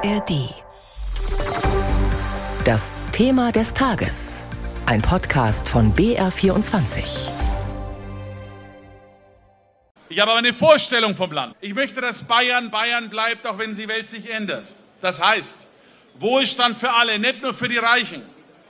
ARD. Das Thema des Tages. Ein Podcast von BR24. Ich habe aber eine Vorstellung vom Land. Ich möchte, dass Bayern Bayern bleibt, auch wenn die Welt sich ändert. Das heißt, Wohlstand für alle, nicht nur für die Reichen.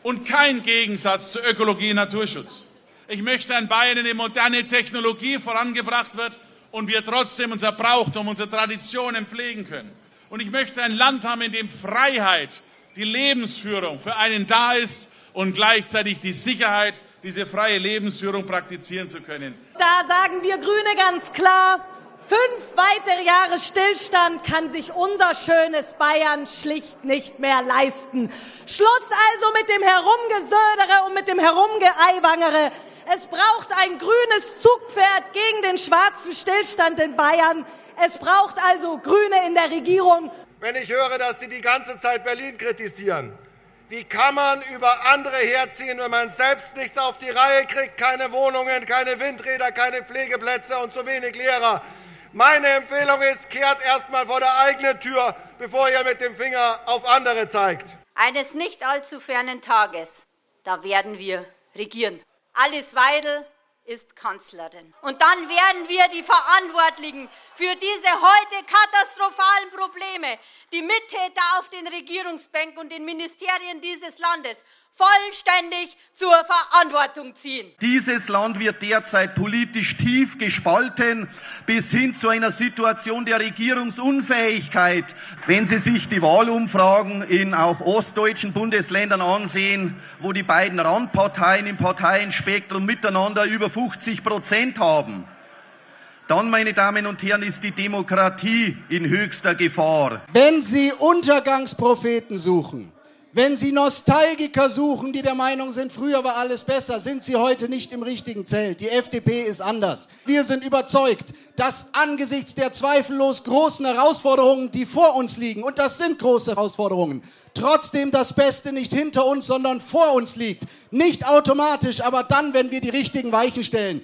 Und kein Gegensatz zu Ökologie und Naturschutz. Ich möchte ein Bayern, in dem moderne Technologie vorangebracht wird und wir trotzdem unser Brauchtum, unsere Traditionen pflegen können. Und ich möchte ein Land haben, in dem Freiheit, die Lebensführung für einen da ist und gleichzeitig die Sicherheit, diese freie Lebensführung praktizieren zu können. Da sagen wir Grüne ganz klar, fünf weitere Jahre Stillstand kann sich unser schönes Bayern schlicht nicht mehr leisten. Schluss also mit dem Herumgesödere und mit dem Herumgeeiwangere. Es braucht ein grünes Zugpferd gegen den schwarzen Stillstand in Bayern. Es braucht also Grüne in der Regierung. Wenn ich höre, dass Sie die ganze Zeit Berlin kritisieren, wie kann man über andere herziehen, wenn man selbst nichts auf die Reihe kriegt? Keine Wohnungen, keine Windräder, keine Pflegeplätze und zu wenig Lehrer. Meine Empfehlung ist, kehrt erst mal vor der eigenen Tür, bevor ihr mit dem Finger auf andere zeigt. Eines nicht allzu fernen Tages, da werden wir regieren. Alice Weidel ist Kanzlerin. Und dann werden wir die Verantwortlichen für diese heute katastrophalen Probleme, die Mittäter auf den Regierungsbänken und den Ministerien dieses Landes vollständig zur Verantwortung ziehen. Dieses Land wird derzeit politisch tief gespalten bis hin zu einer Situation der Regierungsunfähigkeit. Wenn Sie sich die Wahlumfragen in auch ostdeutschen Bundesländern ansehen, wo die beiden Randparteien im Parteienspektrum miteinander über 50 Prozent haben, dann, meine Damen und Herren, ist die Demokratie in höchster Gefahr. Wenn Sie Untergangspropheten suchen, wenn Sie Nostalgiker suchen, die der Meinung sind, früher war alles besser, sind Sie heute nicht im richtigen Zelt. Die FDP ist anders. Wir sind überzeugt, dass angesichts der zweifellos großen Herausforderungen, die vor uns liegen, und das sind große Herausforderungen, trotzdem das Beste nicht hinter uns, sondern vor uns liegt. Nicht automatisch, aber dann, wenn wir die richtigen Weichen stellen.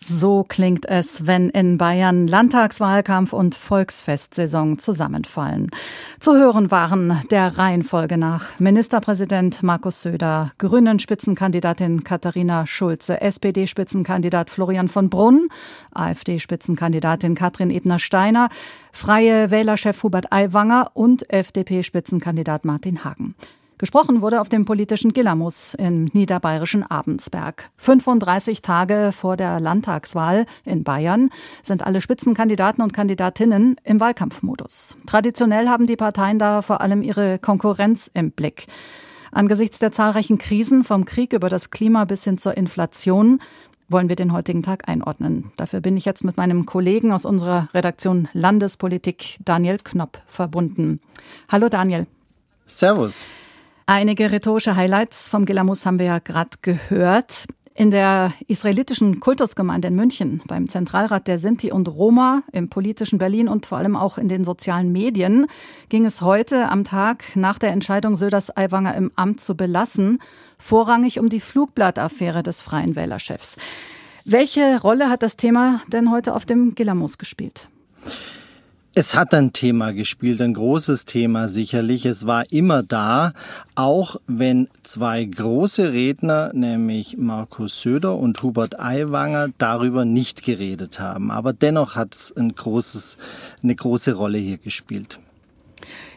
So klingt es, wenn in Bayern Landtagswahlkampf und Volksfestsaison zusammenfallen. Zu hören waren der Reihenfolge nach Ministerpräsident Markus Söder, Grünen Spitzenkandidatin Katharina Schulze, SPD Spitzenkandidat Florian von Brunn, AfD Spitzenkandidatin Katrin Ebner-Steiner, Freie Wählerchef Hubert Aiwanger und FDP Spitzenkandidat Martin Hagen. Gesprochen wurde auf dem politischen Gillamus im niederbayerischen Abensberg. 35 Tage vor der Landtagswahl in Bayern sind alle Spitzenkandidaten und Kandidatinnen im Wahlkampfmodus. Traditionell haben die Parteien da vor allem ihre Konkurrenz im Blick. Angesichts der zahlreichen Krisen vom Krieg über das Klima bis hin zur Inflation wollen wir den heutigen Tag einordnen. Dafür bin ich jetzt mit meinem Kollegen aus unserer Redaktion Landespolitik, Daniel Knopp, verbunden. Hallo Daniel. Servus. Einige rhetorische Highlights vom Gilamus haben wir ja gerade gehört. In der israelitischen Kultusgemeinde in München, beim Zentralrat der Sinti und Roma, im politischen Berlin und vor allem auch in den sozialen Medien, ging es heute am Tag nach der Entscheidung, Söders Aiwanger im Amt zu belassen, vorrangig um die Flugblattaffäre des Freien Wählerchefs. Welche Rolle hat das Thema denn heute auf dem Gilamus gespielt? Es hat ein Thema gespielt, ein großes Thema sicherlich. Es war immer da, auch wenn zwei große Redner, nämlich Markus Söder und Hubert Aiwanger, darüber nicht geredet haben. Aber dennoch hat es ein großes, eine große Rolle hier gespielt.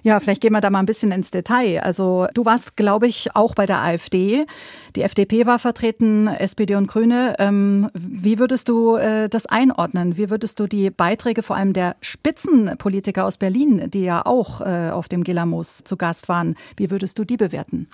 Ja, vielleicht gehen wir da mal ein bisschen ins Detail. Also du warst, glaube ich, auch bei der AfD. Die FDP war vertreten, SPD und Grüne. Ähm, wie würdest du äh, das einordnen? Wie würdest du die Beiträge vor allem der Spitzenpolitiker aus Berlin, die ja auch äh, auf dem Gilamos zu Gast waren, wie würdest du die bewerten?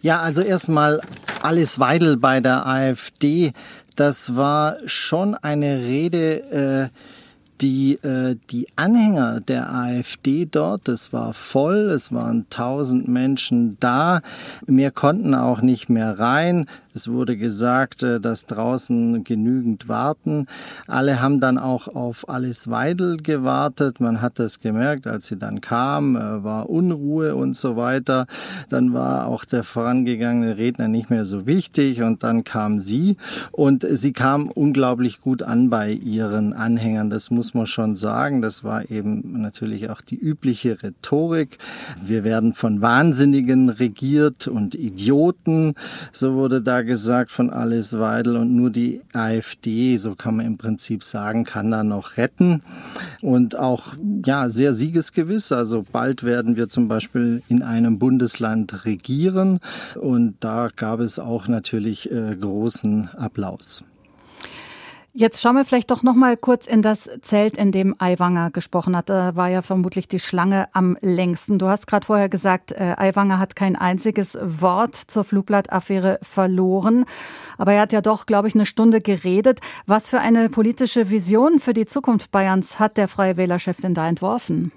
Ja, also erstmal Alice Weidel bei der AfD. Das war schon eine Rede, äh, die, äh, die Anhänger der AfD dort, das war voll, es waren tausend Menschen da, mehr konnten auch nicht mehr rein. Es wurde gesagt, äh, dass draußen genügend warten. Alle haben dann auch auf Alice Weidel gewartet. Man hat das gemerkt, als sie dann kam, äh, war Unruhe und so weiter. Dann war auch der vorangegangene Redner nicht mehr so wichtig und dann kam sie und sie kam unglaublich gut an bei ihren Anhängern. Das muss muss man schon sagen. Das war eben natürlich auch die übliche Rhetorik. Wir werden von Wahnsinnigen regiert und Idioten, so wurde da gesagt von Alice Weidel und nur die AfD, so kann man im Prinzip sagen, kann da noch retten und auch ja sehr siegesgewiss. Also bald werden wir zum Beispiel in einem Bundesland regieren und da gab es auch natürlich äh, großen Applaus. Jetzt schauen wir vielleicht doch noch mal kurz in das Zelt, in dem Aiwanger gesprochen hat. Da war ja vermutlich die Schlange am längsten. Du hast gerade vorher gesagt, äh, Aiwanger hat kein einziges Wort zur Flugblattaffäre verloren. Aber er hat ja doch, glaube ich, eine Stunde geredet. Was für eine politische Vision für die Zukunft Bayerns hat der Freie Wählerchef denn da entworfen?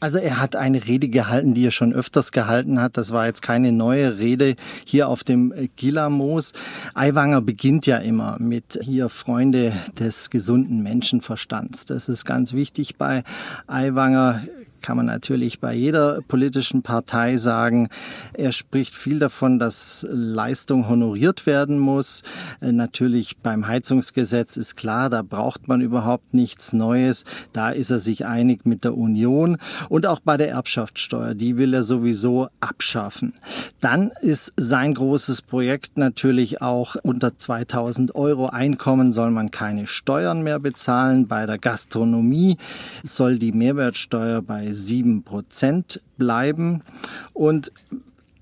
Also er hat eine Rede gehalten, die er schon öfters gehalten hat. Das war jetzt keine neue Rede hier auf dem Gillermoos. Aiwanger beginnt ja immer mit hier Freunde des gesunden Menschenverstands. Das ist ganz wichtig bei Aiwanger kann man natürlich bei jeder politischen Partei sagen. Er spricht viel davon, dass Leistung honoriert werden muss. Äh, natürlich beim Heizungsgesetz ist klar, da braucht man überhaupt nichts Neues. Da ist er sich einig mit der Union. Und auch bei der Erbschaftssteuer, die will er sowieso abschaffen. Dann ist sein großes Projekt natürlich auch unter 2000 Euro Einkommen soll man keine Steuern mehr bezahlen. Bei der Gastronomie soll die Mehrwertsteuer bei 7 Prozent bleiben. Und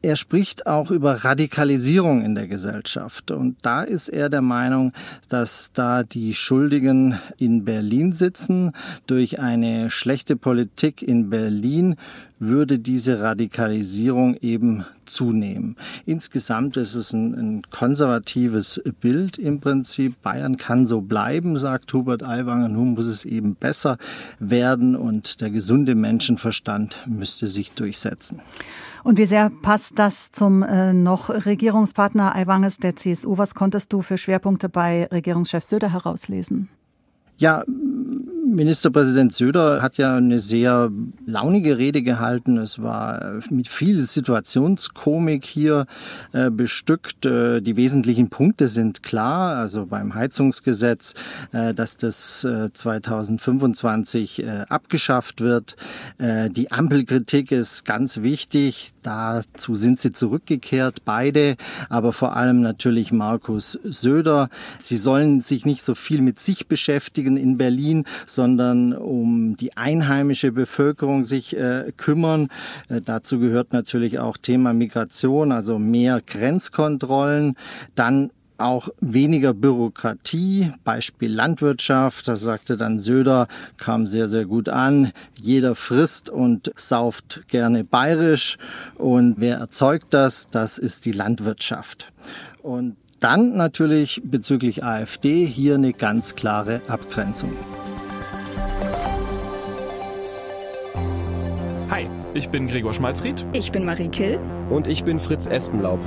er spricht auch über Radikalisierung in der Gesellschaft. Und da ist er der Meinung, dass da die Schuldigen in Berlin sitzen. Durch eine schlechte Politik in Berlin würde diese Radikalisierung eben zunehmen. Insgesamt ist es ein, ein, konservatives Bild im Prinzip. Bayern kann so bleiben, sagt Hubert Aiwanger. Nun muss es eben besser werden und der gesunde Menschenverstand müsste sich durchsetzen. Und wie sehr passt das zum äh, noch Regierungspartner Aiwanges der CSU? Was konntest du für Schwerpunkte bei Regierungschef Söder herauslesen? Ja, Ministerpräsident Söder hat ja eine sehr launige Rede gehalten. Es war mit viel Situationskomik hier äh, bestückt. Äh, die wesentlichen Punkte sind klar. Also beim Heizungsgesetz, äh, dass das 2025 äh, abgeschafft wird. Äh, die Ampelkritik ist ganz wichtig. Dazu sind sie zurückgekehrt, beide, aber vor allem natürlich Markus Söder. Sie sollen sich nicht so viel mit sich beschäftigen in Berlin, sondern um die einheimische Bevölkerung sich äh, kümmern. Äh, dazu gehört natürlich auch Thema Migration, also mehr Grenzkontrollen. Dann auch weniger Bürokratie, Beispiel Landwirtschaft, da sagte dann Söder, kam sehr, sehr gut an, jeder frisst und sauft gerne bayerisch und wer erzeugt das, das ist die Landwirtschaft. Und dann natürlich bezüglich AfD hier eine ganz klare Abgrenzung. Hi, ich bin Gregor Schmalzried. Ich bin Marie Kill. Und ich bin Fritz Espenlaub.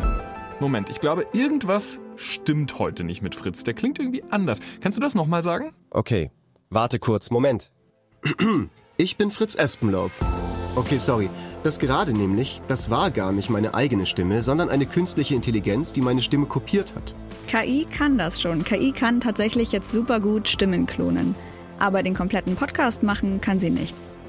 Moment, ich glaube, irgendwas stimmt heute nicht mit Fritz. Der klingt irgendwie anders. Kannst du das nochmal sagen? Okay, warte kurz, Moment. Ich bin Fritz Espenlaub. Okay, sorry. Das gerade nämlich, das war gar nicht meine eigene Stimme, sondern eine künstliche Intelligenz, die meine Stimme kopiert hat. KI kann das schon. KI kann tatsächlich jetzt super gut Stimmen klonen. Aber den kompletten Podcast machen kann sie nicht.